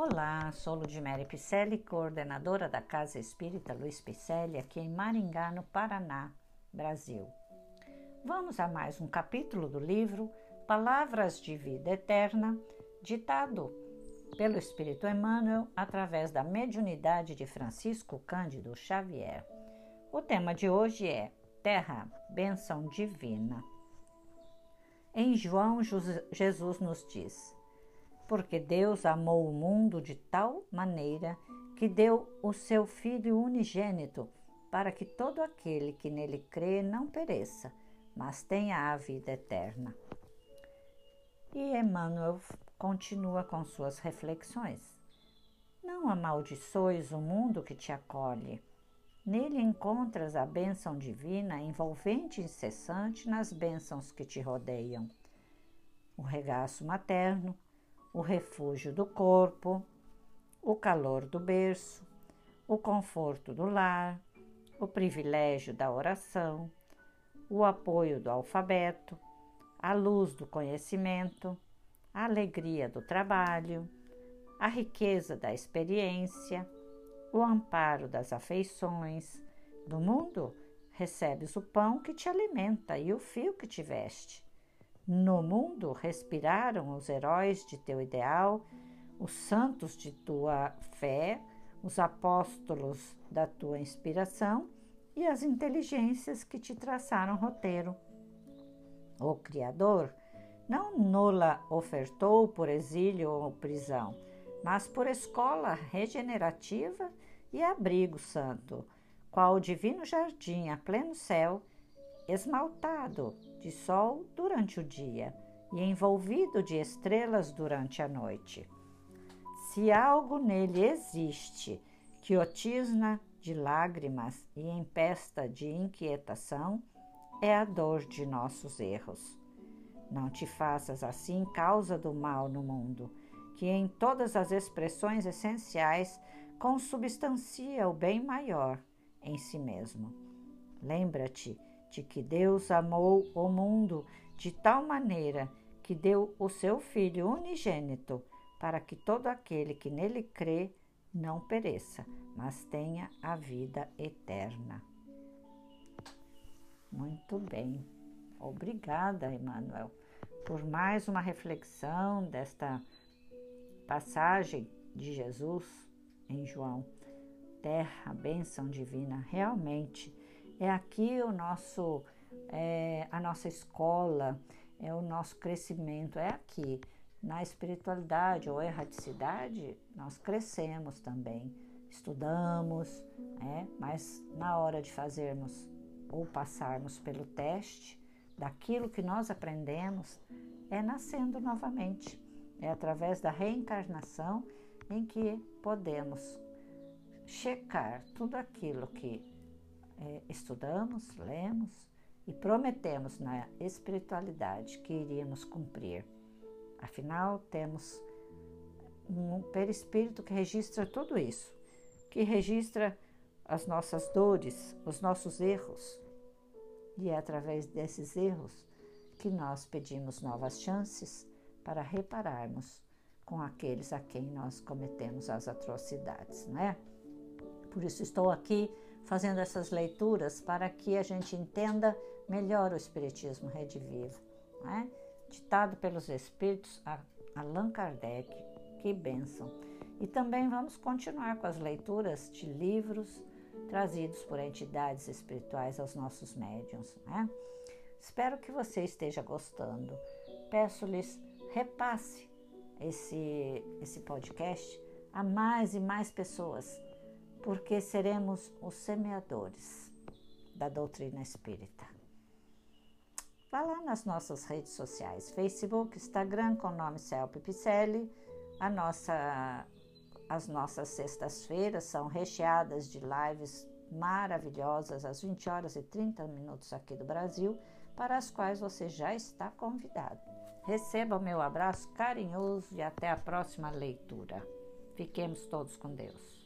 Olá, sou Ludmere Picelli, coordenadora da Casa Espírita Luiz Picelli, aqui em Maringá, no Paraná, Brasil. Vamos a mais um capítulo do livro Palavras de Vida Eterna, ditado pelo Espírito Emmanuel através da mediunidade de Francisco Cândido Xavier. O tema de hoje é Terra, Bênção Divina. Em João, Jesus nos diz: porque Deus amou o mundo de tal maneira que deu o seu Filho unigênito, para que todo aquele que nele crê não pereça, mas tenha a vida eterna. E Emmanuel continua com suas reflexões. Não amaldiçoes o mundo que te acolhe. Nele encontras a bênção divina envolvente e incessante nas bênçãos que te rodeiam. O regaço materno, o refúgio do corpo, o calor do berço, o conforto do lar, o privilégio da oração, o apoio do alfabeto, a luz do conhecimento, a alegria do trabalho, a riqueza da experiência, o amparo das afeições. Do mundo recebes o pão que te alimenta e o fio que te veste. No mundo respiraram os heróis de teu ideal, os santos de tua fé, os apóstolos da tua inspiração e as inteligências que te traçaram roteiro. O Criador não nola ofertou por exílio ou prisão, mas por escola regenerativa e abrigo santo, qual o divino jardim a pleno céu esmaltado de sol durante o dia e envolvido de estrelas durante a noite. Se algo nele existe que o tisna de lágrimas e empesta de inquietação, é a dor de nossos erros. Não te faças assim causa do mal no mundo, que em todas as expressões essenciais consubstancia o bem maior em si mesmo. Lembra-te de que Deus amou o mundo de tal maneira que deu o seu Filho unigênito, para que todo aquele que nele crê não pereça, mas tenha a vida eterna. Muito bem. Obrigada, Emmanuel, por mais uma reflexão desta passagem de Jesus em João. Terra, bênção divina, realmente é aqui o nosso, é, a nossa escola, é o nosso crescimento, é aqui. Na espiritualidade ou erraticidade, nós crescemos também, estudamos, é, mas na hora de fazermos ou passarmos pelo teste daquilo que nós aprendemos, é nascendo novamente. É através da reencarnação em que podemos checar tudo aquilo que é, estudamos, lemos e prometemos na espiritualidade que iríamos cumprir. Afinal, temos um perispírito que registra tudo isso, que registra as nossas dores, os nossos erros. E é através desses erros que nós pedimos novas chances para repararmos com aqueles a quem nós cometemos as atrocidades, não é? Por isso estou aqui fazendo essas leituras para que a gente entenda melhor o Espiritismo Redivivo. Né? Ditado pelos Espíritos Allan Kardec, que bênção! E também vamos continuar com as leituras de livros trazidos por entidades espirituais aos nossos médiums. Né? Espero que você esteja gostando. Peço-lhes repasse esse, esse podcast a mais e mais pessoas porque seremos os semeadores da doutrina espírita. Vá lá nas nossas redes sociais, Facebook, Instagram, com o nome Celpe Picelli. A nossa, as nossas sextas-feiras são recheadas de lives maravilhosas às 20 horas e 30 minutos aqui do Brasil, para as quais você já está convidado. Receba o meu abraço carinhoso e até a próxima leitura. Fiquemos todos com Deus.